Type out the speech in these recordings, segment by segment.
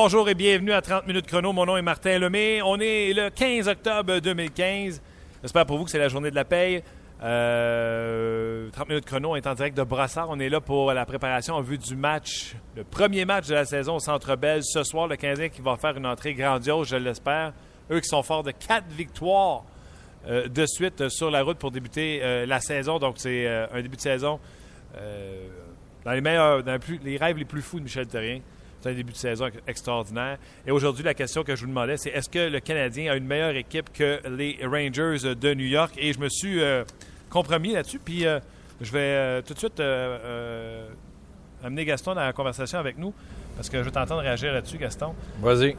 Bonjour, et bienvenue à 30 minutes chrono. Mon nom est Martin Lemay. On est le 15 octobre 2015. J'espère pour vous que c'est la journée de la paye. Euh, 30 minutes chrono est en direct de Brossard. On est là pour la préparation en vue du match, le premier match de la saison au Centre Bell. Ce soir, le Canadien qui va faire une entrée grandiose, je l'espère. Eux qui sont forts de quatre victoires euh, de suite sur la route pour débuter euh, la saison. Donc, c'est euh, un début de saison euh, dans les meilleurs, les rêves les plus fous de Michel Terrien. C'est un début de saison extraordinaire. Et aujourd'hui, la question que je vous demandais, c'est est-ce que le Canadien a une meilleure équipe que les Rangers de New York? Et je me suis euh, compromis là-dessus. Puis euh, je vais euh, tout de suite amener Gaston dans la conversation avec nous parce que je veux t'entendre réagir là-dessus, Gaston. Vas-y.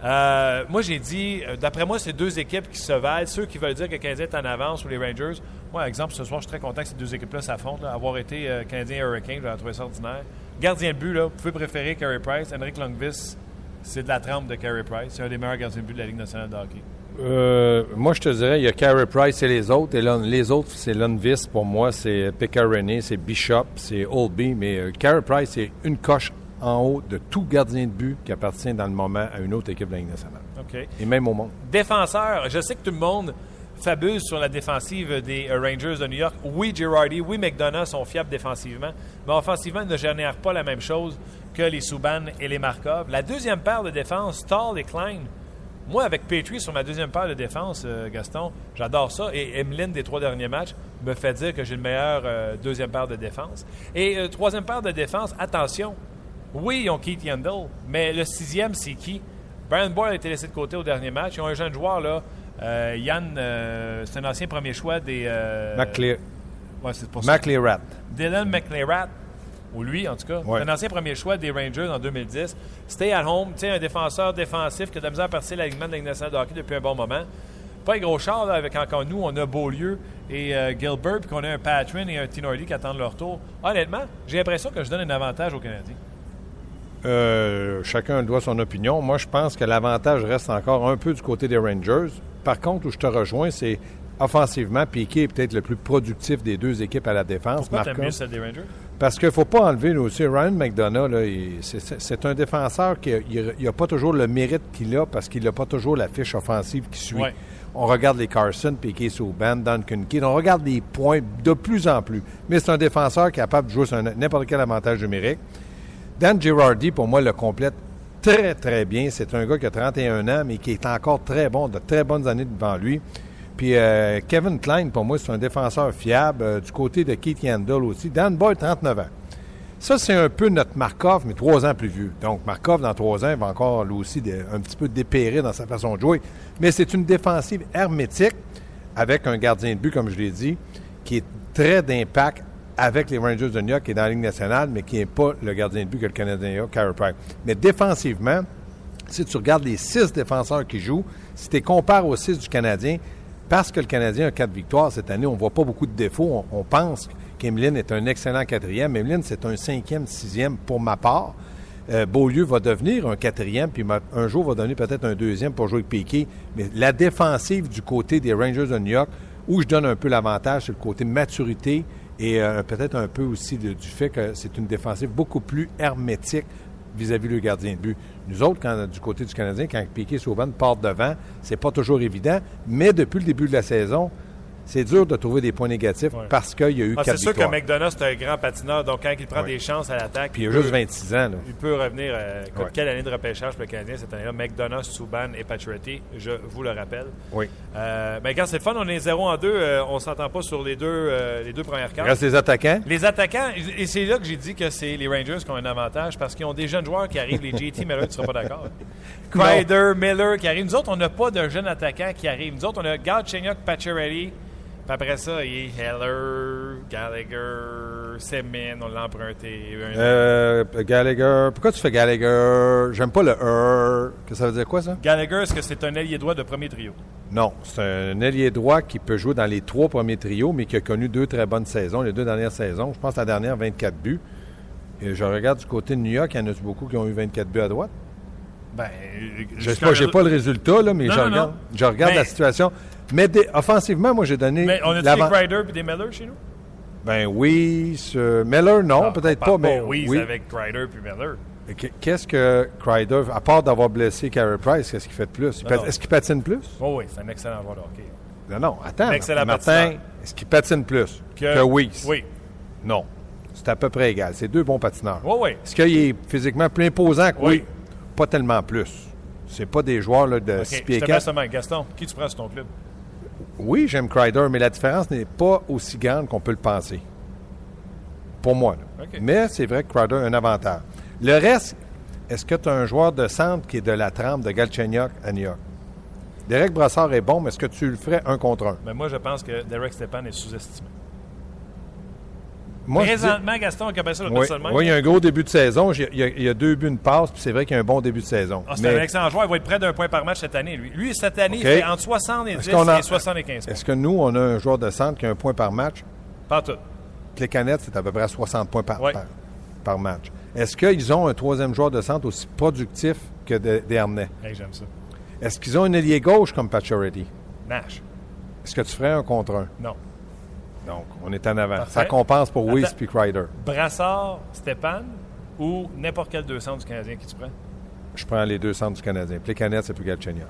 Moi, j'ai dit, d'après moi, c'est deux équipes qui se valent. Ceux qui veulent dire que le Canadien est en avance ou les Rangers. Moi, exemple, ce soir, je suis très content que ces deux équipes-là s'affrontent. Avoir été Canadien et Hurricane, j'ai trouvé ça ordinaire. Gardien de but, là, vous pouvez préférer Carey Price. Henrik Lundqvist, c'est de la trempe de Carey Price. C'est un des meilleurs gardiens de but de la Ligue nationale de hockey. Euh, moi, je te dirais, il y a Carey Price et les autres. Et là, les autres, c'est Lundqvist. Pour moi, c'est René, c'est Bishop, c'est Oldby. Mais euh, Carey Price, c'est une coche en haut de tout gardien de but qui appartient dans le moment à une autre équipe de la Ligue nationale. OK. Et même au monde. Défenseur, je sais que tout le monde fabule sur la défensive des euh, Rangers de New York. Oui, Girardi, oui, McDonough sont fiables défensivement, mais offensivement, ils ne génèrent pas la même chose que les Subban et les Markov. La deuxième paire de défense, Stahl et Klein. Moi, avec Petrie sur ma deuxième paire de défense, euh, Gaston, j'adore ça. Et Emeline, des trois derniers matchs, me fait dire que j'ai le meilleur euh, deuxième paire de défense. Et troisième paire de défense, attention, oui, ils ont Keith Yandel, mais le sixième, c'est qui? Brian Boyle a été laissé de côté au dernier match. Ils ont un jeune joueur, là. Euh, Yann, euh, c'est un ancien premier choix des. Euh, McLear- ouais, c'est pour ça. McLearat. Dylan McLerat, ou lui en tout cas, Ouais. un ancien premier choix des Rangers en 2010. Stay at home, tu sais, un défenseur défensif qui a de la misère à passer l'alignement de la Ligue nationale de hockey depuis un bon moment. Pas un gros char, là, avec encore nous, on a Beaulieu et euh, Gilbert, puis qu'on a un Patrin et un Tinordi qui attendent leur tour. Honnêtement, j'ai l'impression que je donne un avantage aux Canadiens. Euh, chacun doit son opinion. Moi, je pense que l'avantage reste encore un peu du côté des Rangers. Par contre, où je te rejoins, c'est offensivement, Piquet est peut-être le plus productif des deux équipes à la défense. Pourquoi t'aimes Markov- mieux celle des Rangers? Parce qu'il ne faut pas enlever nous aussi. Ryan McDonough, là, il- c'est- un défenseur qui n'a pas toujours le mérite qu'il a parce qu'il n'a pas toujours la fiche offensive qui suit. Ouais. On regarde les Carson, Piquet Souban, Duncan Keith. On regarde les points de plus en plus. Mais c'est un défenseur capable de jouer sur un- n'importe quel avantage numérique. Dan Girardi, pour moi, le complète très, très bien. C'est un gars qui a 31 ans, mais qui est encore très bon, de très bonnes années devant lui. Puis euh, Kevin Klein, pour moi, c'est un défenseur fiable. Euh, du côté de Keith Yandel aussi. Dan Boyle, 39 ans. Ça, c'est un peu notre Markov, mais trois ans plus vieux. Donc, Markov, dans trois ans, va encore, lui aussi, un petit peu dépérir dans sa façon de jouer. Mais c'est une défensive hermétique avec un gardien de but, comme je l'ai dit, qui est très d'impact avec les Rangers de New York, qui est dans la Ligue nationale, mais qui n'est pas le gardien de but que le Canadien a, Carey Price. Mais défensivement, si tu regardes les six défenseurs qui jouent, si tu les compares aux six du Canadien, parce que le Canadien a quatre victoires cette année, on ne voit pas beaucoup de défauts. On, on pense qu'Emeline est un excellent quatrième. Emeline, c'est un cinquième, sixième pour ma part. Euh, Beaulieu va devenir un quatrième, puis un jour va devenir peut-être un deuxième pour jouer avec Piquet. Mais la défensive du côté des Rangers de New York, où je donne un peu l'avantage, c'est le côté maturité et euh, peut-être un peu aussi du fait que c'est une défensive beaucoup plus hermétique vis-à-vis le gardien de but. Nous autres, quand, du côté du Canadien, quand Piquet Sauvan part devant, c'est pas toujours évident, mais depuis le début de la saison, c'est dur de trouver des points négatifs Ouais. parce qu'il y a eu Ah, quatre c'est sûr que. McDonough, c'est un grand patineur, donc quand il prend Ouais. des chances à l'attaque, Puis il a peut- juste 26 ans. Là. Il peut revenir. euh, Ouais. Quelle année de repêchage pour le Canadien cette année-là? McDonough, Subban et Pacioretty, je vous le rappelle. Oui. Euh, ben, quand c'est le fun, on est 0 en 2. on s'entend pas sur les deux, euh, les deux premières Il cartes. reste les attaquants? Les attaquants, et c'est là que j'ai dit que c'est les Rangers qui ont un avantage parce qu'ils ont des jeunes joueurs qui arrivent. Les JT Miller, tu ne seras pas d'accord. Kreider, Miller qui arrivent. Nous autres, on n'a pas de jeunes attaquants qui arrivent. Nous autres, on a Galchenyuk, Pacioretty. Puis après ça, il y a Heller, Gallagher, Semin, on l'a emprunté. Un- Euh, Gallagher. Pourquoi tu fais Gallagher? J'aime pas le er. Que ça veut dire quoi, ça? Gallagher, est-ce que c'est un ailier droit de premier trio? Non, c'est un ailier droit qui peut jouer dans les trois premiers trios, mais qui a connu deux très bonnes saisons, les deux dernières saisons. Je pense la dernière, 24 buts. Et je regarde du côté de New York, il y en a beaucoup qui ont eu 24 buts à droite. Ben, Je sais pas, j'ai pas le résultat, là, mais Non, je non, regarde, non. je regarde Mais- la situation. Mais offensivement, moi, j'ai donné. Mais on a-tu des Kreider et des Miller chez nous? Ben oui, ce- Miller, non, Ah, peut-être pas, mais oui. oui. avec Kreider puis Miller. Qu'est-ce que Crider, à part d'avoir blessé Carey Price, qu'est-ce qu'il fait de plus? Est-ce qu'il patine plus? Oh oui, c'est un excellent joueur de hockey. Non, non, attends. Un excellent Martin, est-ce qu'il patine plus que, Que- Weiss? Oui. Non. C'est à peu près égal. C'est deux bons patineurs. Oui, oui. Est-ce qu'il est physiquement plus imposant que Oui. oui? Pas tellement plus. C'est pas des joueurs là, de OK, 6 je pieds te 4. mets seulement. Gaston, qui tu prends sur ton club? Oui, j'aime Crider, mais la différence n'est pas aussi grande qu'on peut le penser. Pour moi. Mais c'est vrai que Crider a un avantage. Le reste, est-ce que tu as un joueur de centre qui est de la trempe de Galchenyuk à New York? Derek Brassard est bon, mais est-ce que tu le ferais un contre un? Mais moi, je pense que Derek Stepan est sous-estimé. Moi, dis- Présentement, Gaston, on ça le oui, même. oui, il y a un gros début de saison. Il y a, il y deux buts, une passe, puis c'est vrai qu'il y a un bon début de saison. Ah, c'est Mais un excellent joueur. Il va être près d'un point par match cette année, lui. Lui, cette année, il fait entre 70 Est-ce qu'on a- et 75 points. Est-ce que nous, on a un joueur de centre qui a un point par match? Pas tout. Les canettes, c'est à peu près à 60 points par, Oui. par, par match. Est-ce qu'ils ont un troisième joueur de centre aussi productif que de- Dernay? Hey, J'aime ça. Est-ce qu'ils ont un ailier gauche comme Pacioretty? Nash. Est-ce que tu ferais un contre un? Non. Donc, on est en avant. Parfait. Ça compense pour Attends. puis Crider. Brassard, Stepan ou n'importe quel deux centres du Canadien qui tu prends? Je prends les deux centres du Canadien. Puis les canettes, c'est plus Galchenyuk.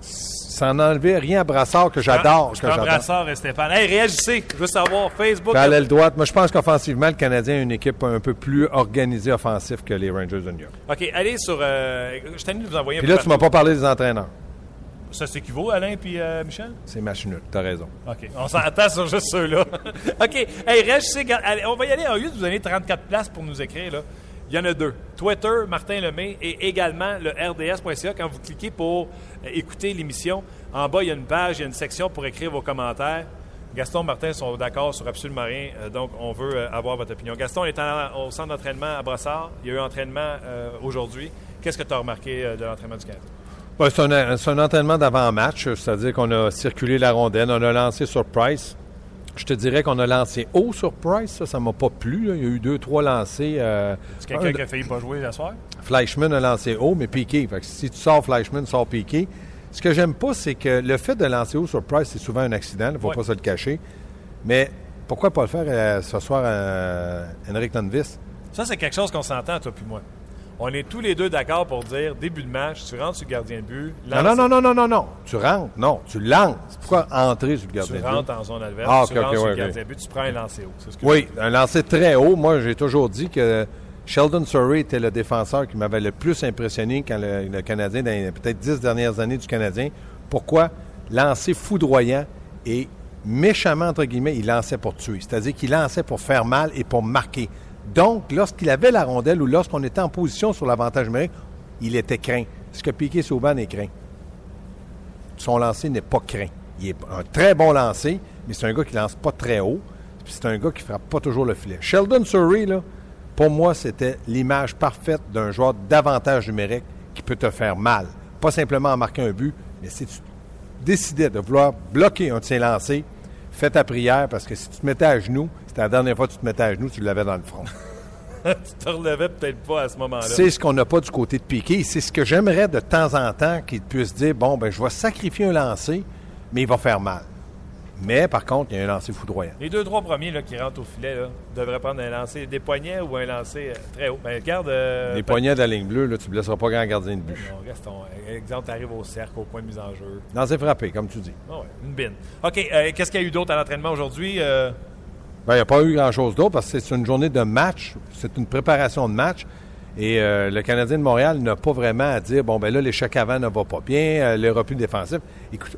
Sans enlever rien à Brassard que j'adore. Je que prends. Brassard et Stéphane. Hey, réagissez. Je veux savoir. Facebook. À l'aile droite, moi, je pense qu'offensivement, le Canadien a une équipe un peu plus organisée offensive que les Rangers de New York. OK, allez sur. euh, je t'ai de vous envoyer un Puis peu là, tu m'as partout. pas parlé des entraîneurs. Ça s'équivaut, Alain puis euh, Michel? C'est match nul. T'as raison. OK. On s'entend sur juste ceux-là. OK. Hey, allez, on va y aller. Au lieu de vous donner 34 places pour nous écrire, là, il y en a deux. Twitter, Martin Lemay, et également le RDS.ca. Quand vous cliquez pour euh, écouter l'émission, en bas, il y a une page, il y a une section pour écrire vos commentaires. Gaston, Martin sont d'accord sur absolument rien, euh, donc on veut avoir votre opinion. Gaston est en- au centre d'entraînement à Brossard. Il y a eu entraînement euh, aujourd'hui. Qu'est-ce que tu as remarqué de l'entraînement du Canada? C'est, un, c'est un entraînement d'avant-match, c'est-à-dire qu'on a circulé la rondelle, on a lancé sur Price. Je te dirais qu'on a lancé haut sur Price, ça, ça m'a pas plu. là. Il y a eu deux, trois lancés. euh, C'est quelqu'un un qui a failli pas jouer la soirée? Fleischmann a lancé haut, mais piqué. Fait que si tu sors Fleischmann, sors piqué. Ce que j'aime pas, c'est que le fait de lancer haut sur Price, c'est souvent un accident, il ne faut Ouais. pas se le cacher. Mais pourquoi pas le faire euh, ce soir à Henrik Lundqvist? Ça, c'est quelque chose qu'on s'entend, toi puis moi. On est tous les deux d'accord pour dire, début de match, tu rentres sur le gardien de but. Non, lance- non, non, non, non, non, non. Tu rentres. Non, tu lances. Pourquoi entrer sur le Tu gardien de but? rentres en zone adverse, Ah, tu ok, rentres sur le gardien de but, tu prends un lancer haut. C'est ce que Oui, un lancer très haut. Moi, j'ai toujours dit que Sheldon Surrey était le défenseur qui m'avait le plus impressionné quand le, le Canadien, dans les peut-être dix dernières années du Canadien. Pourquoi? Lancer foudroyant et méchamment, entre guillemets, il lançait pour tuer. C'est-à-dire qu'il lançait pour faire mal et pour marquer. Donc, lorsqu'il avait la rondelle ou lorsqu'on était en position sur l'avantage numérique, il était craint. Ce que Piquet Sauban est craint? Son lancer n'est pas craint. Il est un très bon lancer, mais c'est un gars qui lance pas très haut. C'est un gars qui frappe pas toujours le filet. Sheldon Surrey, pour moi, c'était l'image parfaite d'un joueur d'avantage numérique qui peut te faire mal. Pas simplement en marquer un but, mais si tu décidais de vouloir bloquer un de ses lancers, fais ta prière parce que si tu te mettais à genoux, c'était la dernière fois que tu te mettais à genoux, tu l'avais dans le front. tu te relevais peut-être pas à ce moment-là. C'est ce qu'on n'a pas du côté de Piqué. C'est ce que j'aimerais de temps en temps qu'il puisse dire bon, ben, je vais sacrifier un lancer, mais il va faire mal. Mais par contre, il y a un lancer foudroyant. Les deux, trois premiers là, qui rentrent au filet là, devraient prendre un lancer des poignets ou un lancer euh, très haut. Ben, regarde. euh, Les poignets de la ligne bleue, là, tu ne blesseras pas grand gardien de but. Non, Gaston, euh, exemple, tu arrives au cercle, au point de mise en jeu. Lancer frappé, comme tu dis. Ah ouais, une bine. OK, euh, qu'est-ce qu'il y a eu d'autre à l'entraînement aujourd'hui? Ben, il n'y a pas eu grand-chose d'autre parce que c'est une journée de match. C'est une préparation de match. Et euh, le Canadien de Montréal n'a pas vraiment à dire bon, ben là, l'échec avant ne va pas bien, euh, le repli défensif.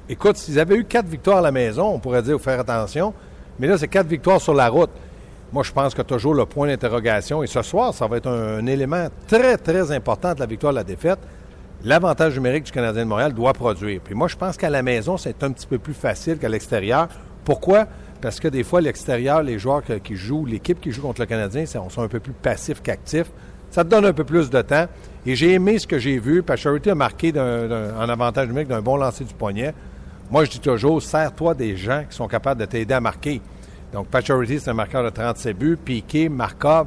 Écoute, s'ils avaient eu quatre victoires à la maison, on pourrait dire faire attention. Mais là, c'est quatre victoires sur la route. Moi, je pense que toujours le point d'interrogation. Et ce soir, ça va être un, élément très, très important de la victoire de la défaite. L'avantage numérique du Canadien de Montréal doit produire. Puis moi, je pense qu'à la maison, c'est un petit peu plus facile qu'à l'extérieur. Pourquoi? Parce que des fois, à l'extérieur, les joueurs qui jouent, l'équipe qui joue contre le Canadien, on sont un peu plus passifs qu'actifs. Ça te donne un peu plus de temps. Et j'ai aimé ce que j'ai vu. Pacioretty a marqué d'un- d'un- en avantage numérique d'un bon lancer du poignet. Moi, je dis toujours, sers-toi des gens qui sont capables de t'aider à marquer. Donc, Pacioretty, c'est un marqueur de 37 buts. Piqué, Markov,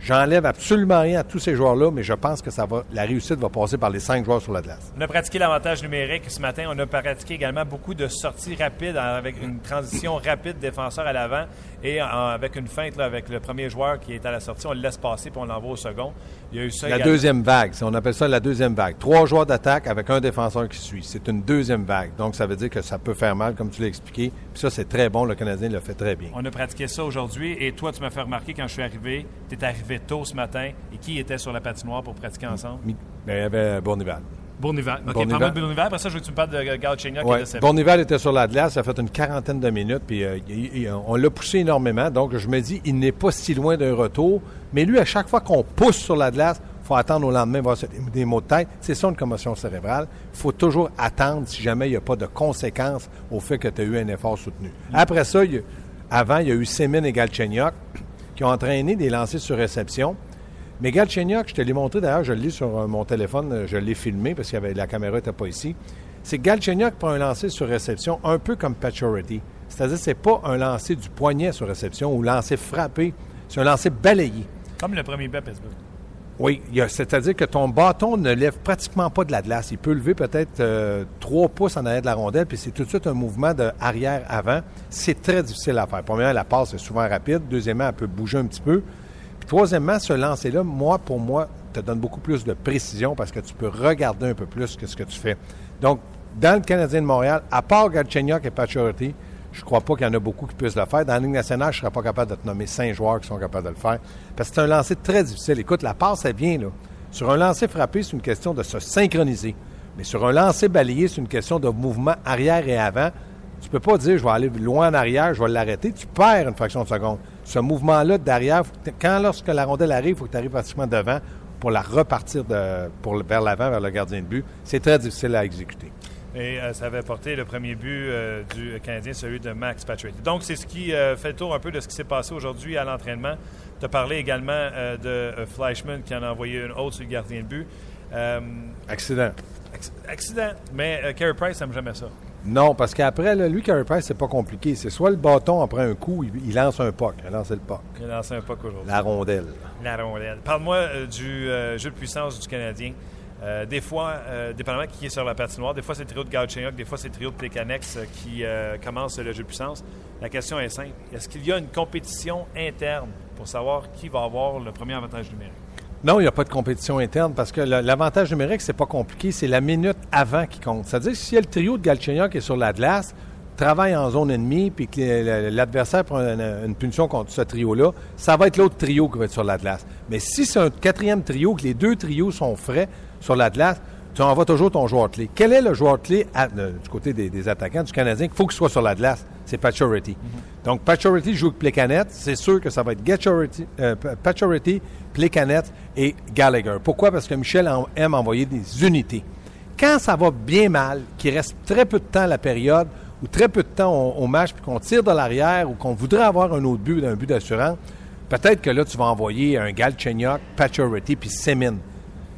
J'enlève absolument rien à tous ces joueurs-là, mais je pense que la réussite va passer par les cinq joueurs sur la glace. On a pratiqué l'avantage numérique ce matin. On a pratiqué également beaucoup de sorties rapides avec une transition rapide défenseur à l'avant et avec une feinte avec le premier joueur qui est à la sortie. On le laisse passer puis on l'envoie au second. Il y a eu ça la deuxième vague, on appelle ça la deuxième vague. Trois joueurs d'attaque avec un défenseur qui suit. C'est une deuxième vague. Donc ça veut dire que ça peut faire mal, comme tu l'as expliqué. Puis ça, c'est très bon. Le Canadien le fait très bien. On a pratiqué ça aujourd'hui et toi, tu m'as fait remarquer quand je suis arrivé, tu es arrivé tôt ce matin et qui était sur la patinoire pour pratiquer ensemble? Ben, il y avait Bournival. Bournival. OK, parle-moi de Bournival. Après ça, je veux que tu me parles de Galchenyuk ouais. et de Bournival était sur la glace. Ça a fait une quarantaine de minutes. Puis euh, on l'a poussé énormément. Donc, je me dis, il n'est pas si loin d'un retour. Mais lui, à chaque fois qu'on pousse sur la glace, il faut attendre au lendemain, voir des maux de tête. C'est ça une commotion cérébrale. Il faut toujours attendre si jamais il n'y a pas de conséquences au fait que tu as eu un effort soutenu. Après ça, avant, il y a eu Semin et Galchenyuk qui ont entraîné des lancers sur réception. Mais Galchenyuk, je te l'ai montré d'ailleurs, je le lis sur euh, mon téléphone, euh, je l'ai filmé parce que la caméra n'était pas ici. C'est Galchenyuk prend un lancer sur réception un peu comme Paturity. C'est-à-dire c'est pas un lancer du poignet sur réception ou lancer frappé, c'est un lancer balayé. Comme le premier but à Pittsburgh. Oui, c'est-à-dire que ton bâton ne lève pratiquement pas de la glace. Il peut lever peut-être euh, trois pouces en arrière de la rondelle, puis c'est tout de suite un mouvement de arrière-avant. C'est très difficile à faire. Premièrement, la passe est souvent rapide. Deuxièmement, elle peut bouger un petit peu. Troisièmement, ce lancer-là, moi, pour moi, te donne beaucoup plus de précision parce que tu peux regarder un peu plus que ce que tu fais. Donc, dans le Canadien de Montréal, à part Galchenyuk et Pachority, je ne crois pas qu'il y en a beaucoup qui puissent le faire. Dans la Ligue nationale, je ne serais pas capable de te nommer cinq joueurs qui sont capables de le faire. Parce que c'est un lancer très difficile. Écoute, la passe, elle vient, là. Sur un lancer frappé, c'est une question de se synchroniser. Mais sur un lancer balayé, c'est une question de mouvement arrière et avant. Tu ne peux pas dire, je vais aller loin en arrière, je vais l'arrêter. Tu perds une fraction de seconde ce mouvement-là derrière, quand lorsque la rondelle arrive, il faut que tu arrives pratiquement devant pour la repartir de, pour, vers l'avant, vers le gardien de but. C'est très difficile à exécuter. Et euh, ça avait porté le premier but euh, du Canadien, celui de Max Patrick. Donc, c'est ce qui euh, fait le tour un peu de ce qui s'est passé aujourd'hui à l'entraînement. Tu as parlé également de Fleischmann qui en a envoyé une autre sur le gardien de but. accident. accident. Mais Carey Price n'aime jamais ça. Non, parce qu'après, lui, Carey Price, c'est pas compliqué. C'est soit le bâton, après un coup, il, lance un puck. Il a lancé le puck. Il a lancé un puck aujourd'hui. La rondelle. La rondelle. Parle-moi euh, du euh, jeu de puissance du Canadien. Euh, des fois, dépendamment qui est sur la patinoire, des fois c'est le trio de Gautchenyuk, des fois c'est le trio de Plekanex qui commence le jeu de puissance. La question est simple. Est-ce qu'il y a une compétition interne pour savoir qui va avoir le premier avantage numérique? Non, il n'y a pas de compétition interne parce que l'avantage numérique, c'est pas compliqué, c'est la minute avant qui compte. C'est-à-dire que si le trio de Galchenyuk est sur la glace, travaille en zone ennemie, puis que l'adversaire prend une, punition contre ce trio-là, ça va être l'autre trio qui va être sur la glace. Mais si c'est un quatrième trio, que les deux trios sont frais sur la tu envoies toujours ton joueur clé. Quel est le joueur clé du côté des, attaquants du Canadien? Qu'il faut qu'il soit sur la glace? C'est Paturity. Mm-hmm. Donc, Paturity joue avec Plecanet. C'est sûr que ça va être euh, Paturity, Plecanet et Gallagher. Pourquoi? Parce que Michel aime envoyer des unités. Quand ça va bien mal, qu'il reste très peu de temps à la période, ou très peu de temps au, match, puis qu'on tire de l'arrière, ou qu'on voudrait avoir un autre but, un but d'assurance, peut-être que là, tu vas envoyer un Galchenyuk, Paturity, puis Semin.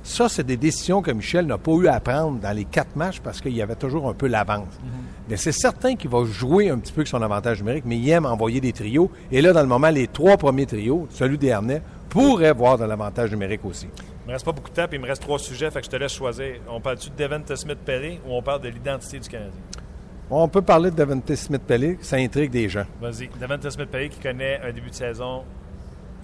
Ça, c'est des décisions que Michel n'a pas eu à prendre dans les quatre matchs parce qu'il y avait toujours un peu l'avance. Mhm. Mais c'est certain qu'il va jouer un petit peu avec son avantage numérique, mais il aime envoyer des trios. Et là, dans le moment, les trois premiers trios, celui des Ernest, pourraient voir de l'avantage numérique aussi. Il me reste pas beaucoup de temps, puis il me reste trois sujets, fait que je te laisse choisir. On parle-tu de Devante Smith-Pelly ou on parle de l'identité du Canadien? On peut parler de Devante Smith-Pelly, ça intrigue des gens. Vas-y. Devante Smith-Pelly qui connaît un début de saison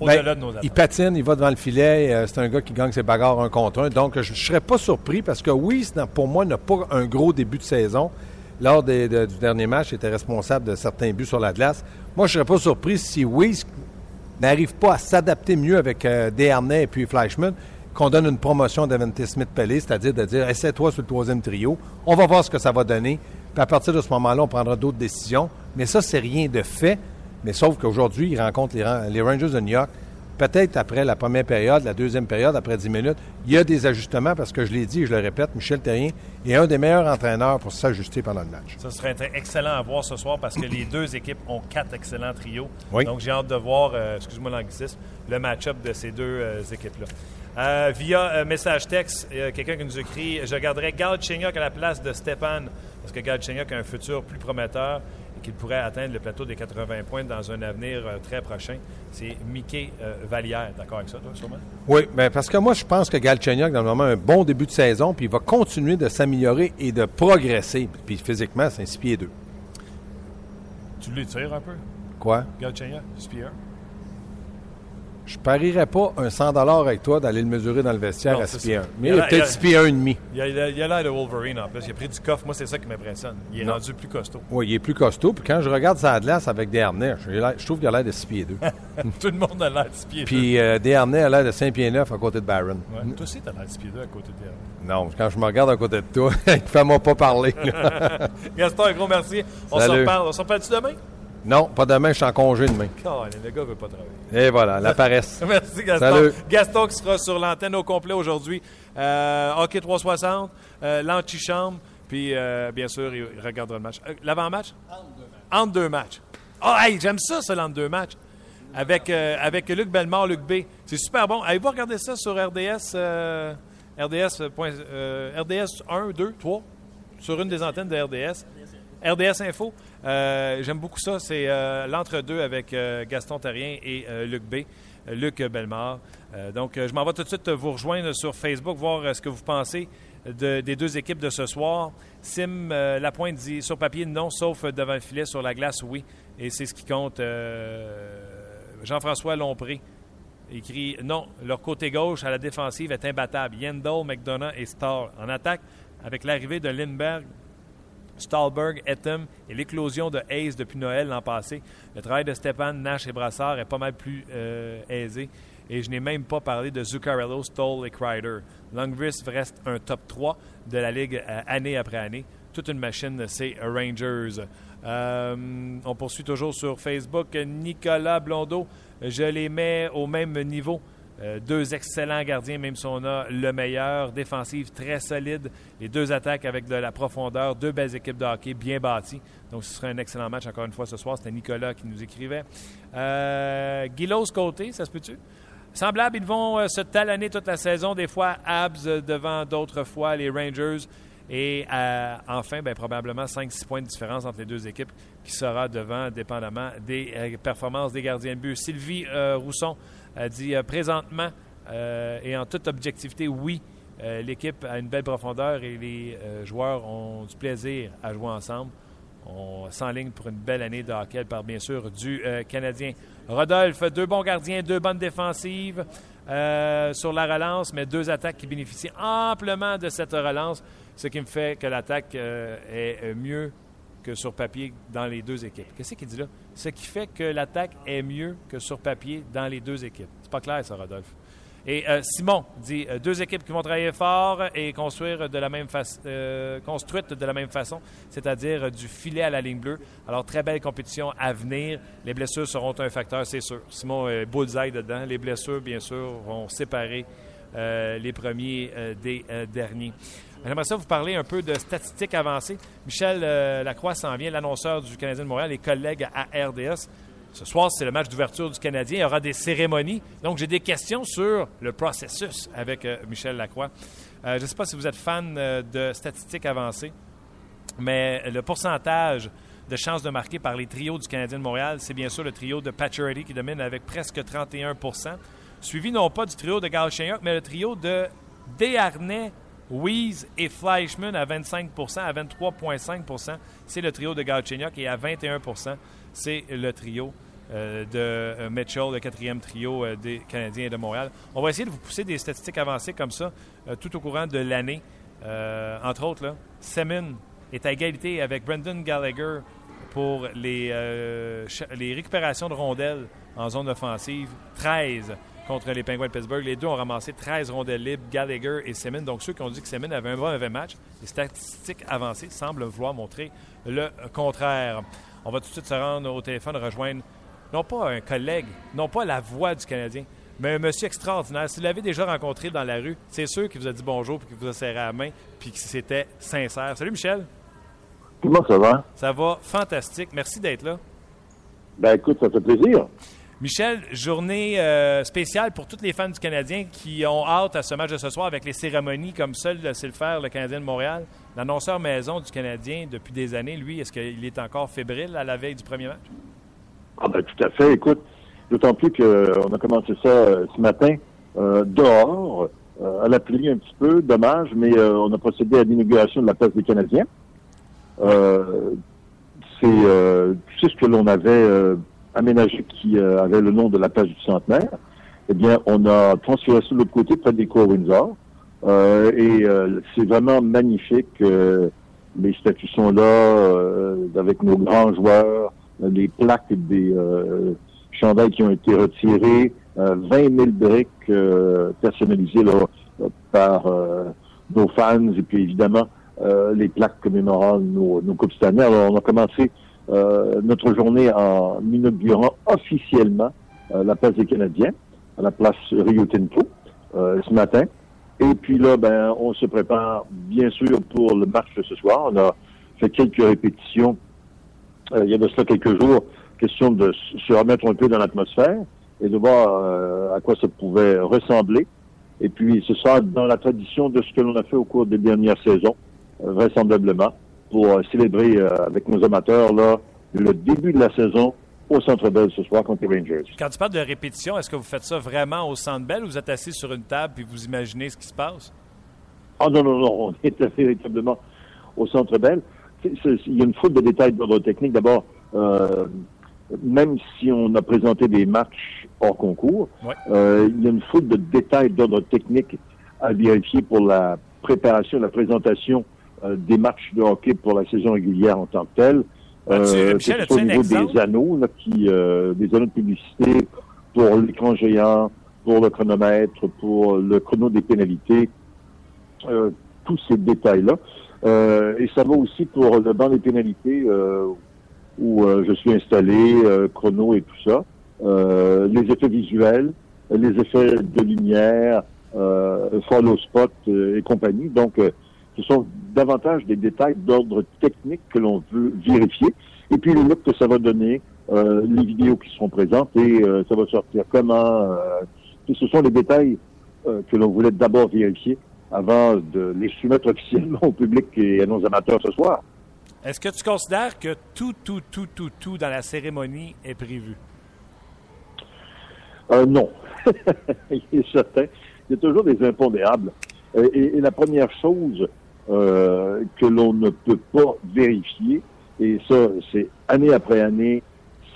ben, il patine, il va devant le filet. Euh, c'est un gars qui gagne ses bagarres un contre un. Donc, je ne serais pas surpris parce que oui, pour moi, n'a pas un gros début de saison. Lors du dernier match, il était responsable de certains buts sur la glace. Moi, je ne serais pas surpris si Weiss n'arrive pas à s'adapter mieux avec euh, et puis Fleischmann, qu'on donne une promotion d'Avente Smith-Pelé, c'est-à-dire de dire essaie-toi sur le troisième trio. On va voir ce que ça va donner. Puis à partir de ce moment-là, on prendra d'autres décisions. Mais ça, c'est rien de fait. Mais sauf qu'aujourd'hui, il rencontre les, Rangers de New York. Peut-être après la première période, la deuxième période, après 10 minutes, il y a des ajustements parce que je l'ai dit et je le répète, Michel Terrien est un des meilleurs entraîneurs pour s'ajuster pendant le match. Ça serait excellent à voir ce soir parce que les deux équipes ont quatre excellents trios. Oui. Donc j'ai hâte de voir, euh, excuse-moi l'anglicisme, le match-up de ces deux euh, équipes-là. Euh, via message texte, quelqu'un qui nous écrit Je garderai Galchenyuk à la place de Stepan parce que Galchenyuk a un futur plus prometteur qu'il pourrait atteindre le plateau des 80 points dans un avenir très prochain. C'est Mickey Vallière. D'accord avec ça, toi, sûrement? Oui, mais parce que moi, je pense que Galchenyuk, dans le moment, a un bon début de saison, puis il va continuer de s'améliorer et de progresser. Puis physiquement, c'est un 6 pieds 2. Tu l'étires un peu? Quoi? Galchenyuk, 6 pieds 1. Je parierais pas un 100 avec toi d'aller le mesurer dans le vestiaire à 6 pieds 1. Mais il, a peut-être 6 pieds 1,5. Il a l'air de Wolverine en plus. Il a pris du coffre. Moi, c'est ça qui m'impressionne. Il est rendu plus costaud. Oui, il est plus costaud. Puis quand je regarde sa glace avec des harnais, je, trouve qu'il a l'air de 6 pieds 2. Tout le monde a l'air de 6 pieds 2. Puis euh, des harnais a l'air de 5 pieds 9 à côté de Baron. Ouais. Toi aussi, tu as l'air de 6 pieds 2 à côté de Baron. Non, quand je me regarde à côté de toi, fais-moi pas parler. Gaston, un gros merci. On s'en reparle. On s'en parle-tu demain? Non, pas demain, je suis en congé demain. Oh, le gars veut pas travailler. Et voilà, la paresse. Merci Gaston. Salut. Gaston qui sera sur l'antenne au complet aujourd'hui. Euh, hockey 360, euh, l'antichambre, puis euh, bien sûr, il regardera le match. Euh, l'avant-match? Entre deux matchs. Oh, hey, j'aime ça, ça, l'entre deux matchs. Avec, euh, avec Luc Bellemare, Luc B. C'est super bon. Avez-vous regardé ça sur RDS, RDS, RDS 1, 2, 3, sur une des antennes de RDS? RDS Info. Euh, j'aime beaucoup ça. C'est euh, l'entre-deux avec euh, Gaston Terrien et Luc B. Luc Bellemare. donc, je m'en vais tout de suite vous rejoindre sur Facebook, voir ce que vous pensez des deux équipes de ce soir. Sim Lapointe dit sur papier non, sauf devant le filet, sur la glace, oui. Et c'est ce qui compte. Jean-François Lompré écrit non, leur côté gauche à la défensive est imbattable. Yendel, McDonough et Starr. En attaque, avec l'arrivée de Lindbergh, Stahlberg, Etem et l'éclosion de Hayes depuis Noël l'an passé, le travail de Stéphane, Nash et Brassard est pas mal plus euh, aisé. Et je n'ai même pas parlé de Zuccarello, Stoll et Kreider. Longvis reste un top 3 de la Ligue euh, année après année. Toute une machine, c'est Rangers. Euh, on poursuit toujours sur Facebook. Nicolas Blondeau, je les mets au même niveau euh, deux excellents gardiens, même si on a le meilleur. Défensive très solide. Les deux attaques avec de la profondeur. Deux belles équipes de hockey bien bâties. Donc, ce serait un excellent match encore une fois ce soir. C'était Nicolas qui nous écrivait. Euh, côté, ça se peut-tu? Semblable, ils vont euh, se talonner toute la saison. Des fois, Abs devant d'autres fois les Rangers. Et euh, enfin, ben, probablement 5-6 points de différence entre les deux équipes qui sera devant, dépendamment des performances des gardiens de but. Sylvie Rousson a dit euh, présentement euh, et en toute objectivité, oui, euh, l'équipe a une belle profondeur et les joueurs ont du plaisir à jouer ensemble. On s'enligne pour une belle année de hockey. Elle parle bien sûr du Canadien. Rodolphe, deux bons gardiens, deux bonnes défensives sur la relance, mais deux attaques qui bénéficient amplement de cette relance, ce qui me fait que l'attaque est mieux que sur papier dans les deux équipes. Qu'est-ce qu'il dit là? Ce qui fait que l'attaque est mieux que sur papier dans les deux équipes. C'est pas clair, ça, Rodolphe. Et euh, Simon dit euh, deux équipes qui vont travailler fort et construire de la même façon, euh, construites de la même façon, c'est-à-dire du filet à la ligne bleue. Alors très belle compétition à venir. Les blessures seront un facteur, c'est sûr. Simon est bullseye dedans. Les blessures, bien sûr, vont séparer les premiers des derniers. J'aimerais ça vous parler un peu de statistiques avancées. Michel euh, Lacroix s'en vient, l'annonceur du Canadien de Montréal, les collègues à RDS. Ce soir, c'est le match d'ouverture du Canadien. Il y aura des cérémonies. Donc, j'ai des questions sur le processus avec euh, Michel Lacroix. Euh, je ne sais pas si vous êtes fan de statistiques avancées, mais le pourcentage de chances de marquer par les trios du Canadien de Montréal, c'est bien sûr le trio de Pacioretty qui domine avec presque 31% suivi non pas du trio de Galchenyuk, mais le trio de Desharnais, Weeze et Fleischmann à 25% à 23,5% c'est le trio de Galchenyuk et à 21% c'est le trio euh, de euh, Mitchell, le quatrième trio euh, des Canadiens de Montréal. On va essayer de vous pousser des statistiques avancées comme ça tout au courant de l'année. entre autres, Semin est à égalité avec Brendan Gallagher pour les récupérations de rondelles en zone offensive. 13 contre les Penguins de Pittsburgh. Les deux ont ramassé 13 rondelles libres, Gallagher et Semin. Donc, ceux qui ont dit que Semin avait un bon mauvais match, les statistiques avancées semblent vouloir montrer le contraire. On va tout de suite se rendre au téléphone, rejoindre non pas un collègue, non pas la voix du Canadien, mais un monsieur extraordinaire. Si vous l'avez déjà rencontré dans la rue, c'est sûr qu'il vous a dit bonjour puis qu'il vous a serré la main puis que c'était sincère. Salut Michel. Comment ça va? Ça va fantastique. Merci d'être là. Ben écoute, ça fait plaisir. Michel, journée euh, spéciale pour tous les fans du Canadien qui ont hâte à ce match de ce soir avec les cérémonies comme seul sait le faire le Canadien de Montréal. L'annonceur maison du Canadien depuis des années, lui, est-ce qu'il est encore fébrile à la veille du premier match? Ah ben tout à fait. Écoute, d'autant plus qu'on a commencé ça euh, ce matin euh, dehors, à la pluie un petit peu, dommage, mais on a procédé à l'inauguration de la place des Canadiens. c'est ce que l'on avait aménagé qui euh, avait le nom de la place du centenaire, eh bien, on a transféré ça de l'autre côté, près des cours Windsor. Euh, et euh, c'est vraiment magnifique. les statues sont là, avec nos grands joueurs, les plaques des chandails qui ont été retirés, 20 000 briques personnalisées par nos fans, et puis évidemment, les plaques commémorant nos, nos coupes cette. Alors, on a commencé euh, notre journée en inaugurant officiellement euh, la place des Canadiens, à la place Rio Tinto, euh, ce matin. Et puis là, ben, on se prépare bien sûr pour le match de ce soir. On a fait quelques répétitions il y a de cela quelques jours, question de se remettre un peu dans l'atmosphère et de voir à quoi ça pouvait ressembler. Et puis, ce sera dans la tradition de ce que l'on a fait au cours des dernières saisons, vraisemblablement pour euh, célébrer euh, avec nos amateurs là, le début de la saison au Centre Bell ce soir contre les Rangers. Quand tu parles de répétition, est-ce que vous faites ça vraiment au Centre Bell ou vous êtes assis sur une table et vous imaginez ce qui se passe? Ah non, non, non, on est véritablement au Centre Bell. Il y a une foule de détails d'ordre technique. D'abord, euh, même si on a présenté des matchs hors concours, il y a une foule de détails d'ordre technique à vérifier pour la préparation, la présentation des matchs de hockey pour la saison régulière en tant que telle. Euh, au niveau des anneaux, qui, euh, des anneaux de publicité pour l'écran géant, pour le chronomètre, pour le chrono des pénalités, euh, tous ces détails-là. Euh, et ça va aussi pour le banc des pénalités où je suis installé, chrono et tout ça. les effets visuels, les effets de lumière, follow spot et compagnie. Donc, ce sont davantage des détails d'ordre technique que l'on veut vérifier. Et puis le look que ça va donner, euh, les vidéos qui seront présentes et euh, ça va sortir comment. Euh, ce sont les détails que l'on voulait d'abord vérifier avant de les soumettre officiellement au public et à nos amateurs ce soir. Est-ce que tu considères que tout, tout, tout, tout, tout dans la cérémonie est prévu? non. Il est certain. Il y a toujours des impondérables. et la première chose euh, que l'on ne peut pas vérifier. Et ça, c'est année après année,